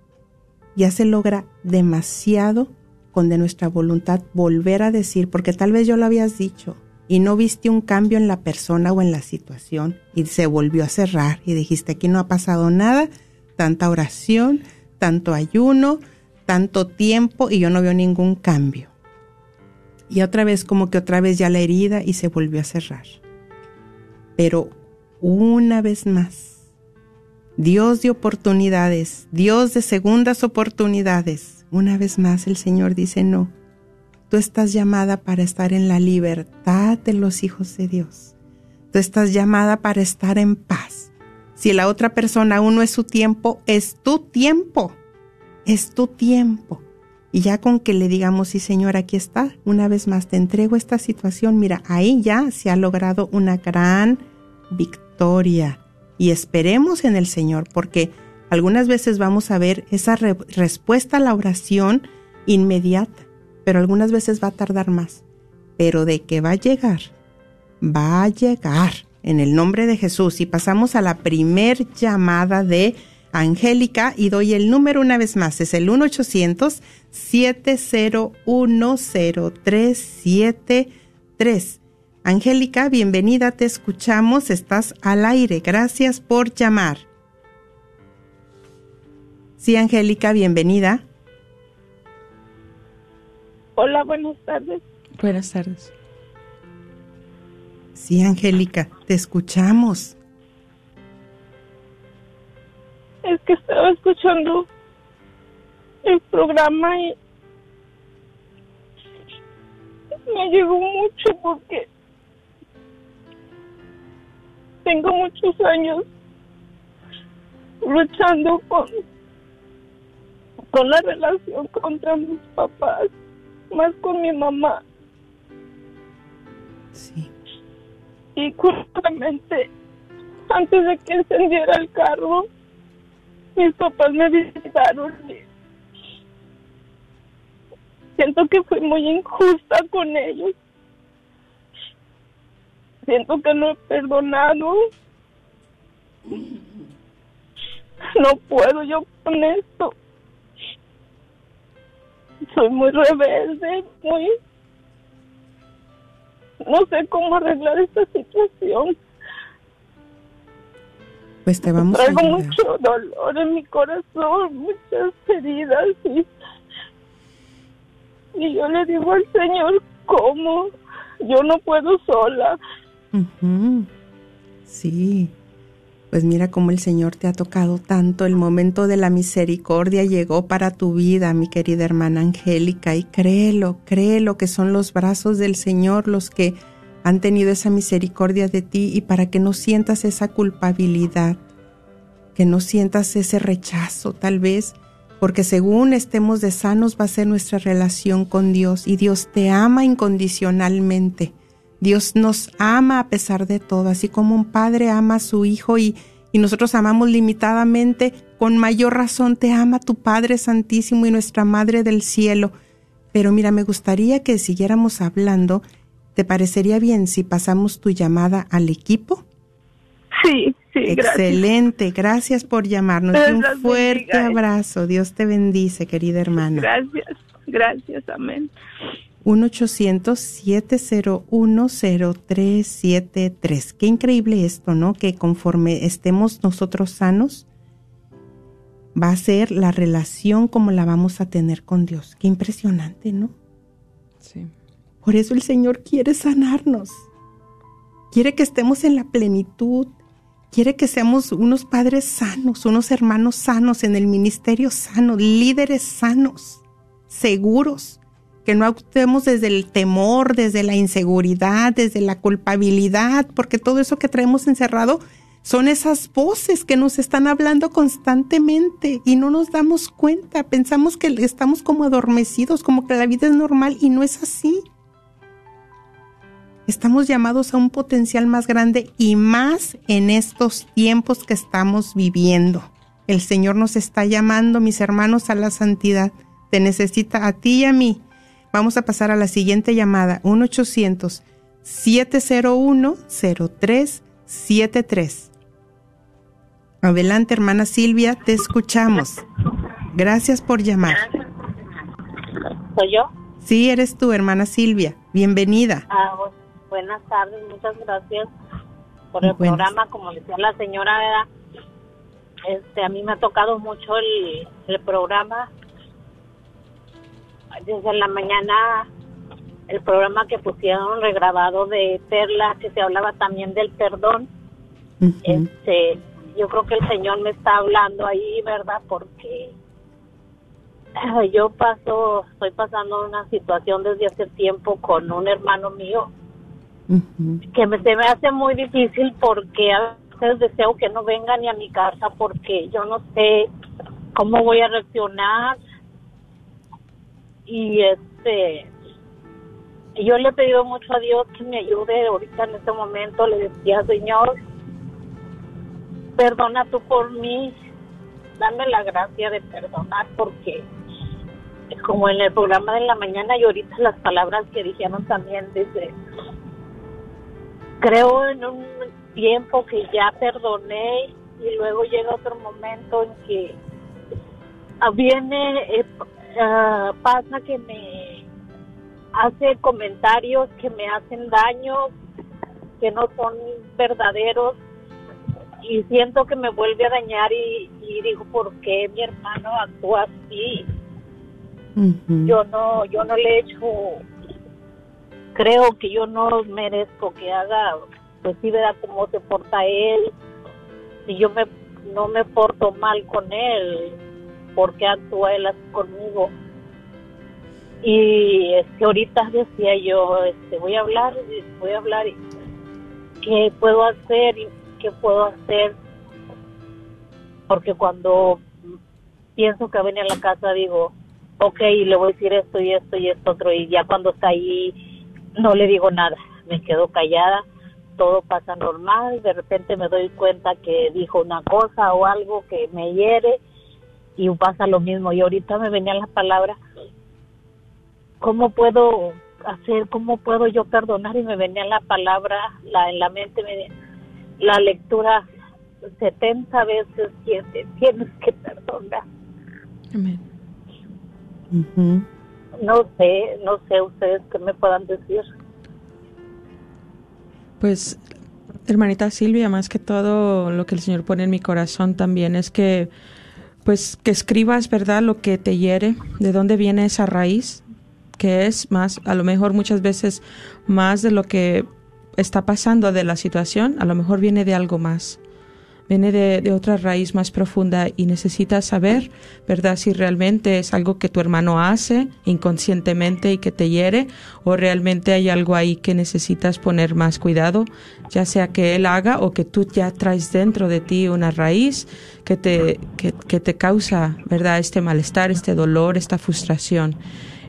Ya se logra demasiado con de nuestra voluntad volver a decir, porque tal vez yo lo habías dicho y no viste un cambio en la persona o en la situación y se volvió a cerrar y dijiste aquí no ha pasado nada, tanta oración, tanto ayuno, tanto tiempo y yo no veo ningún cambio. Y otra vez como que otra vez ya la herida y se volvió a cerrar. Pero una vez más, Dios de oportunidades, Dios de segundas oportunidades. Una vez más el Señor dice, no, tú estás llamada para estar en la libertad de los hijos de Dios. Tú estás llamada para estar en paz. Si la otra persona aún no es su tiempo, es tu tiempo. Es tu tiempo. Y ya con que le digamos, sí Señor, aquí está, una vez más te entrego esta situación, mira, ahí ya se ha logrado una gran victoria. Y esperemos en el Señor, porque algunas veces vamos a ver esa re- respuesta a la oración inmediata, pero algunas veces va a tardar más. Pero de que va a llegar, va a llegar en el nombre de Jesús. Y pasamos a la primer llamada de Angélica y doy el número una vez más. Es el 1-800-701-0373. Angélica, bienvenida, te escuchamos, estás al aire. Gracias por llamar. Sí, Angélica, bienvenida. Hola, buenas tardes. Buenas tardes. Sí, Angélica, te escuchamos. Es que estaba escuchando el programa y me llegó mucho porque tengo muchos años luchando con con la relación contra mis papás, más con mi mamá. Sí. y justamente antes de que encendiera el carro, mis papás me visitaron siento que fui muy injusta con ellos. Siento que no he perdonado. No puedo yo con esto. Soy muy rebelde, muy no sé cómo arreglar esta situación. Pues te vamos a Traigo ayudar. mucho dolor en mi corazón, muchas heridas y, y yo le digo al Señor, ¿cómo? Yo no puedo sola. Ujú. Sí. Pues mira cómo el Señor te ha tocado tanto. El momento de la misericordia llegó para tu vida, mi querida hermana Angélica. Y créelo, créelo que son los brazos del Señor los que han tenido esa misericordia de ti y para que no sientas esa culpabilidad, que no sientas ese rechazo tal vez, porque según estemos de sanos va a ser nuestra relación con Dios y Dios te ama incondicionalmente. Dios nos ama a pesar de todo, así como un padre ama a su hijo y, y nosotros amamos limitadamente, con mayor razón te ama tu Padre Santísimo y nuestra Madre del Cielo. Pero mira, me gustaría que siguiéramos hablando. ¿Te parecería bien si pasamos tu llamada al equipo? Sí, Sí. Excelente, gracias por llamarnos. Dios un fuerte bendiga, abrazo. Dios te bendice, querida hermana. Gracias, gracias, amén. 1-800-701-0373. Qué increíble esto, ¿no? Que conforme estemos nosotros sanos, va a ser la relación como la vamos a tener con Dios. Qué impresionante, ¿no? Sí. Por eso el Señor quiere sanarnos. Quiere que estemos en la plenitud. Quiere que seamos unos padres sanos, unos hermanos sanos en el ministerio sano, líderes sanos, seguros. Que no actuemos desde el temor, desde la inseguridad, desde la culpabilidad, porque todo eso que traemos encerrado son esas voces que nos están hablando constantemente y no nos damos cuenta. Pensamos que estamos como adormecidos, como que la vida es normal y no es así. Estamos llamados a un potencial más grande y más en estos tiempos que estamos viviendo. El Señor nos está llamando, mis hermanos, a la santidad. Te necesita a ti y a mí. Vamos a pasar a la siguiente llamada, 1-800-701-0373. Adelante, hermana Silvia, te escuchamos. Gracias por llamar. ¿Soy yo? Sí, eres tú, hermana Silvia. Bienvenida. Ah, buenas tardes, muchas gracias por el Buenas. programa. Como decía la señora, ¿verdad? este, a mí me ha tocado mucho el, el programa. Desde la mañana, el programa que pusieron regrabado de Perla, que se hablaba también del perdón. Este, yo creo que el Señor me está hablando ahí, ¿verdad? Porque yo paso, estoy pasando una situación desde hace tiempo con un hermano mío Que me, se me hace muy difícil porque a veces deseo que no venga ni a mi casa porque yo no sé cómo voy a reaccionar. Y este yo le he pedido mucho a Dios que me ayude ahorita en este momento. Le decía Señor perdona tú por mí. Dame la gracia de perdonar porque como en el programa de la mañana y ahorita las palabras que dijeron también desde creo en un tiempo que ya perdoné y luego llega otro momento en que ah, viene, eh, ah, pasa que me hace comentarios que me hacen daño, que no son verdaderos y siento que me vuelve a dañar y, y digo, ¿por qué mi hermano actúa así? Yo no, yo no le he hecho creo que yo no merezco que haga, pues sí, verá cómo se porta él. Si yo me, no me porto mal con él, ¿por qué actúa él así conmigo? Y este, ahorita decía yo, este, voy a hablar, voy a hablar, ¿qué puedo hacer? y ¿Qué puedo hacer? Porque cuando pienso que venir a la casa digo, ok, le voy a decir esto y esto y esto otro, y ya cuando está ahí no le digo nada, me quedo callada, todo pasa normal, de repente me doy cuenta que dijo una cosa o algo que me hiere y pasa lo mismo. Y ahorita me venían las palabras, ¿cómo puedo hacer, cómo puedo yo perdonar? Y me venía la palabra, la, en la mente, me, la lectura 70 veces siete, tienes que perdonar. Amén. Ujú. No sé, no sé ustedes qué me puedan decir. Pues, hermanita Silvia, más que todo lo que el Señor pone en mi corazón también es que, pues, que escribas, ¿verdad?, lo que te hiere, de dónde viene esa raíz, que es más, a lo mejor muchas veces más de lo que está pasando de la situación, a lo mejor viene de algo más. Viene de, de otra raíz más profunda y necesitas saber, ¿verdad? Si realmente es algo que tu hermano hace inconscientemente y que te hiere, o realmente hay algo ahí que necesitas poner más cuidado, ya sea que él haga o que tú ya traes dentro de ti una raíz que te, que, que te causa, ¿verdad? Este malestar, este dolor, esta frustración.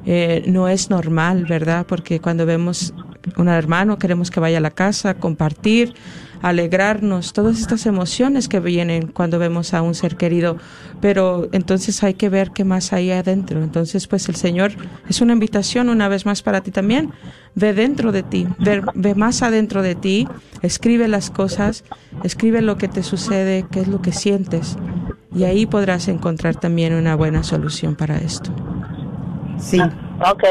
Eh, no es normal, ¿verdad? Porque cuando vemos un hermano, queremos que vaya a la casa, compartir, alegrarnos, todas estas emociones que vienen cuando vemos a un ser querido, pero entonces hay que ver qué más hay adentro. Entonces, pues el Señor es una invitación una vez más para ti también. Ve dentro de ti, ve, ve más adentro de ti, escribe las cosas, escribe lo que te sucede, qué es lo que sientes, y ahí podrás encontrar también una buena solución para esto. Sí. Ok,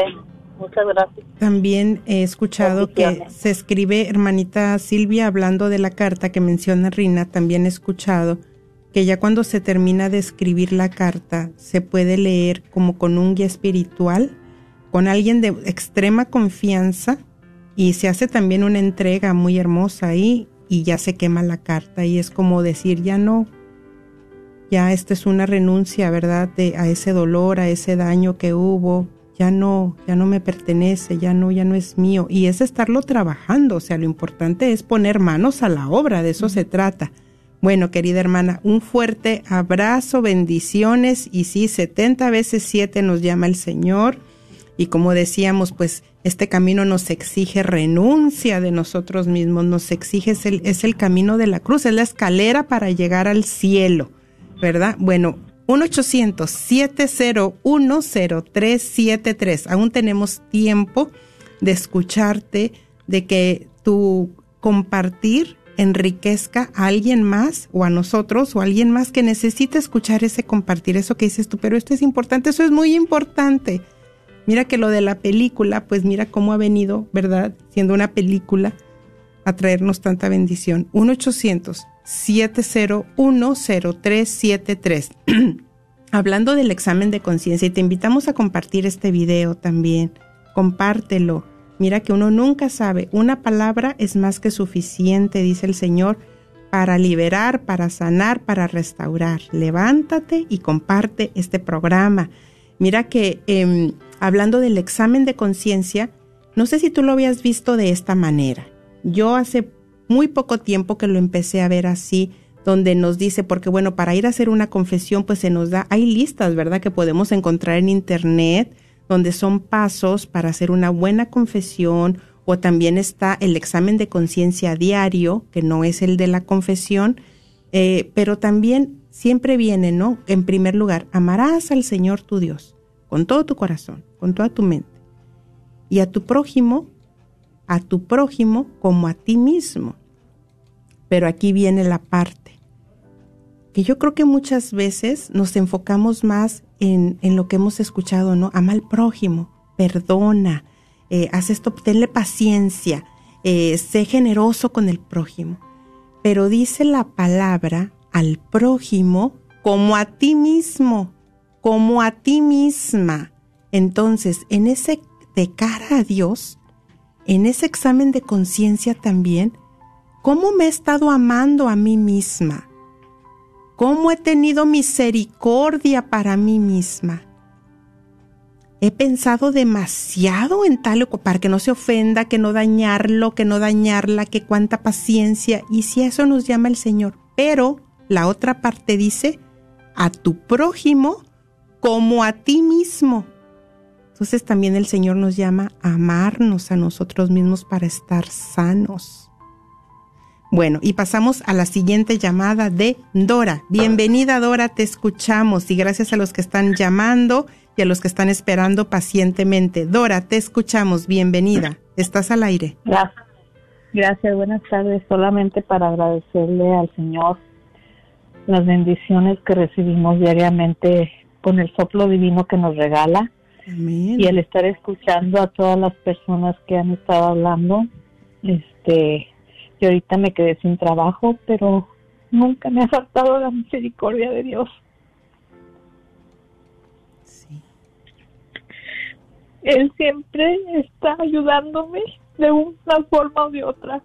muchas gracias. También he escuchado que se escribe, hermanita Silvia, hablando de la carta que menciona Rina, también he escuchado que ya cuando se termina de escribir la carta, se puede leer como con un guía espiritual, con alguien de extrema confianza, y se hace también una entrega muy hermosa ahí, y ya se quema la carta, y es como decir, ya no, ya esta es una renuncia, ¿verdad?, de, a ese dolor, a ese daño que hubo, ya no, ya no me pertenece, ya no, ya no es mío. Y es estarlo trabajando, o sea, lo importante es poner manos a la obra, de eso se trata. Bueno, querida hermana, un fuerte abrazo, bendiciones, y sí, 70 veces 7 nos llama el Señor. Y como decíamos, pues este camino nos exige renuncia de nosotros mismos, nos exige, es el, es el camino de la cruz, es la escalera para llegar al cielo, ¿verdad? Bueno, 1-800-701-0373. Aún tenemos tiempo de escucharte, de que tu compartir enriquezca a alguien más o a nosotros o a alguien más que necesite escuchar ese compartir, eso que dices tú, pero esto es importante, eso es muy importante. Mira que lo de la película, pues mira cómo ha venido, ¿verdad? Siendo una película a traernos tanta bendición. 1-800-701-0373. Hablando del examen de conciencia, y te invitamos a compartir este video también. Compártelo. Mira que uno nunca sabe. Una palabra es más que suficiente, dice el Señor, para liberar, para sanar, para restaurar. Levántate y comparte este programa. Mira que eh, hablando del examen de conciencia, no sé si tú lo habías visto de esta manera. Yo hace muy poco tiempo que lo empecé a ver así, donde nos dice, porque bueno, para ir a hacer una confesión, pues se nos da, hay listas, ¿verdad? Que podemos encontrar en internet, donde son pasos para hacer una buena confesión, o también está el examen de conciencia diario, que no es el de la confesión, eh, pero también siempre viene, ¿no? En primer lugar, amarás al Señor tu Dios con todo tu corazón, con toda tu mente, y a tu prójimo, a tu prójimo como a ti mismo. Pero aquí viene la parte que yo creo que muchas veces nos enfocamos más en, en lo que hemos escuchado, ¿no? Ama al prójimo, perdona, eh, haz esto, tenle paciencia, eh, sé generoso con el prójimo. Pero dice la palabra al prójimo como a ti mismo, como a ti misma. Entonces, en ese de cara a Dios, en ese examen de conciencia también, ¿cómo me he estado amando a mí misma? ¿Cómo he tenido misericordia para mí misma? He pensado demasiado en tal para que no se ofenda, que no dañarlo, que no dañarla, que cuánta paciencia. Y si eso nos llama el Señor. Pero la otra parte dice, a tu prójimo como a ti mismo. Entonces también el Señor nos llama a amarnos a nosotros mismos para estar sanos. Bueno, y pasamos a la siguiente llamada de Dora. Bienvenida Dora, te escuchamos y gracias a los que están llamando y a los que están esperando pacientemente. Dora, te escuchamos, bienvenida. Estás al aire. Gracias. Gracias, buenas tardes. Solamente para agradecerle al Señor las bendiciones que recibimos diariamente con el soplo divino que nos regala Amén. y el estar escuchando a todas las personas que han estado hablando. Este, ahorita me quedé sin trabajo, pero nunca me ha faltado la misericordia de Dios. Sí. Él siempre está ayudándome de una forma o de otra.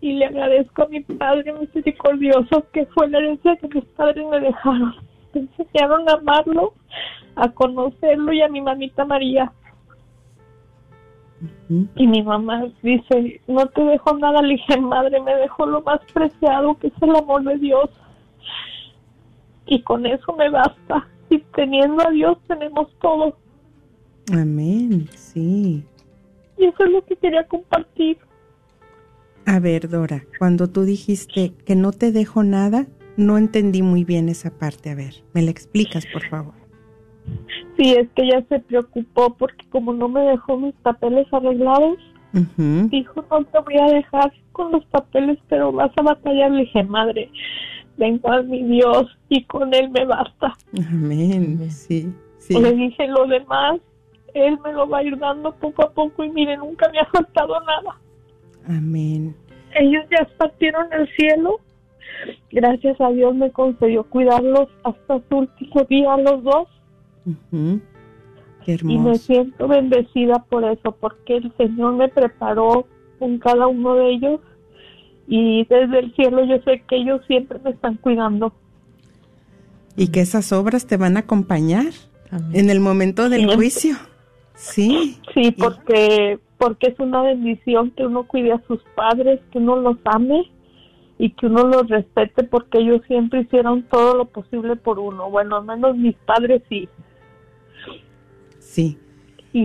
Y le agradezco a mi Padre misericordioso, que fue la herencia que mis padres me dejaron. Me enseñaron a amarlo, a conocerlo y a mi mamita María. Y mi mamá dice, no te dejo nada, le dije, madre, me dejó lo más preciado, que es el amor de Dios. Y con eso me basta. Y teniendo a Dios tenemos todo. Amén, sí. Y eso es lo que quería compartir. A ver, Dora, cuando tú dijiste que no te dejo nada, no entendí muy bien esa parte. A ver, ¿me la explicas, por favor? Sí, es que ella se preocupó porque como no me dejó mis papeles arreglados, dijo, no te voy a dejar con los papeles, pero vas a batallar. Le dije, madre, vengo a mi Dios y con Él me basta. Amén. Sí, sí. Le dije, lo demás, Él me lo va a ir dando poco a poco y mire, nunca me ha faltado nada. Amén. Ellos ya partieron al cielo. Gracias a Dios me concedió cuidarlos hasta su último día los dos Qué y me hermoso. siento bendecida por eso, porque el Señor me preparó con cada uno de ellos y desde el cielo yo sé que ellos siempre me están cuidando. Y que esas obras te van a acompañar Amén. en el momento del juicio. Sí. Sí, porque porque es una bendición que uno cuide a sus padres, que uno los ame y que uno los respete porque ellos siempre hicieron todo lo posible por uno. Bueno, al menos mis padres sí. Sí. Y,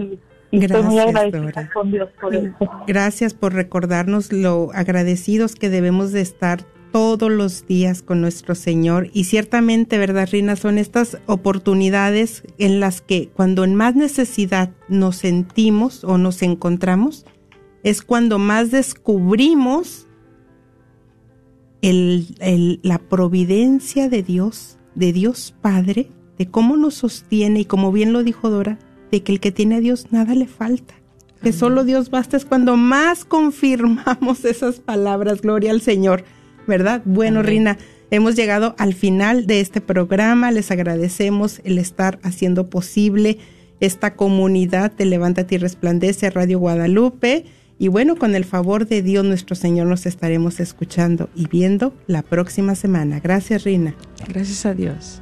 y estoy muy Gracias, agradecida Dora. con Dios por eso. Gracias por recordarnos lo agradecidos que debemos de estar todos los días con nuestro Señor. Y ciertamente, ¿verdad, Rina? Son estas oportunidades en las que cuando en más necesidad nos sentimos o nos encontramos, es cuando más descubrimos el- el- la providencia de Dios, de Dios Padre, de cómo nos sostiene y como bien lo dijo Dora, de que el que tiene a Dios nada le falta. Que solo Dios basta es cuando más confirmamos esas palabras, gloria al Señor, ¿verdad? Bueno, Amén. Rina, hemos llegado al final de este programa, les agradecemos el estar haciendo posible esta comunidad de Levántate y Resplandece Radio Guadalupe. Y bueno, con el favor de Dios nuestro Señor nos estaremos escuchando y viendo la próxima semana. Gracias, Rina. Gracias a Dios.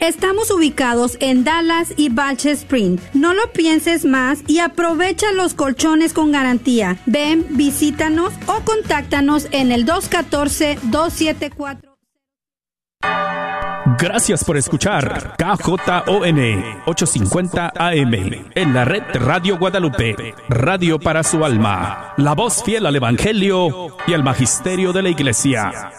Estamos ubicados en Dallas y Balch Springs. No lo pienses más y aprovecha los colchones con garantía. Ven, visítanos o contáctanos en el 214-274. Gracias por escuchar KJON 850 AM en la red Radio Guadalupe, radio para su alma, la voz fiel al Evangelio y al Magisterio de la Iglesia.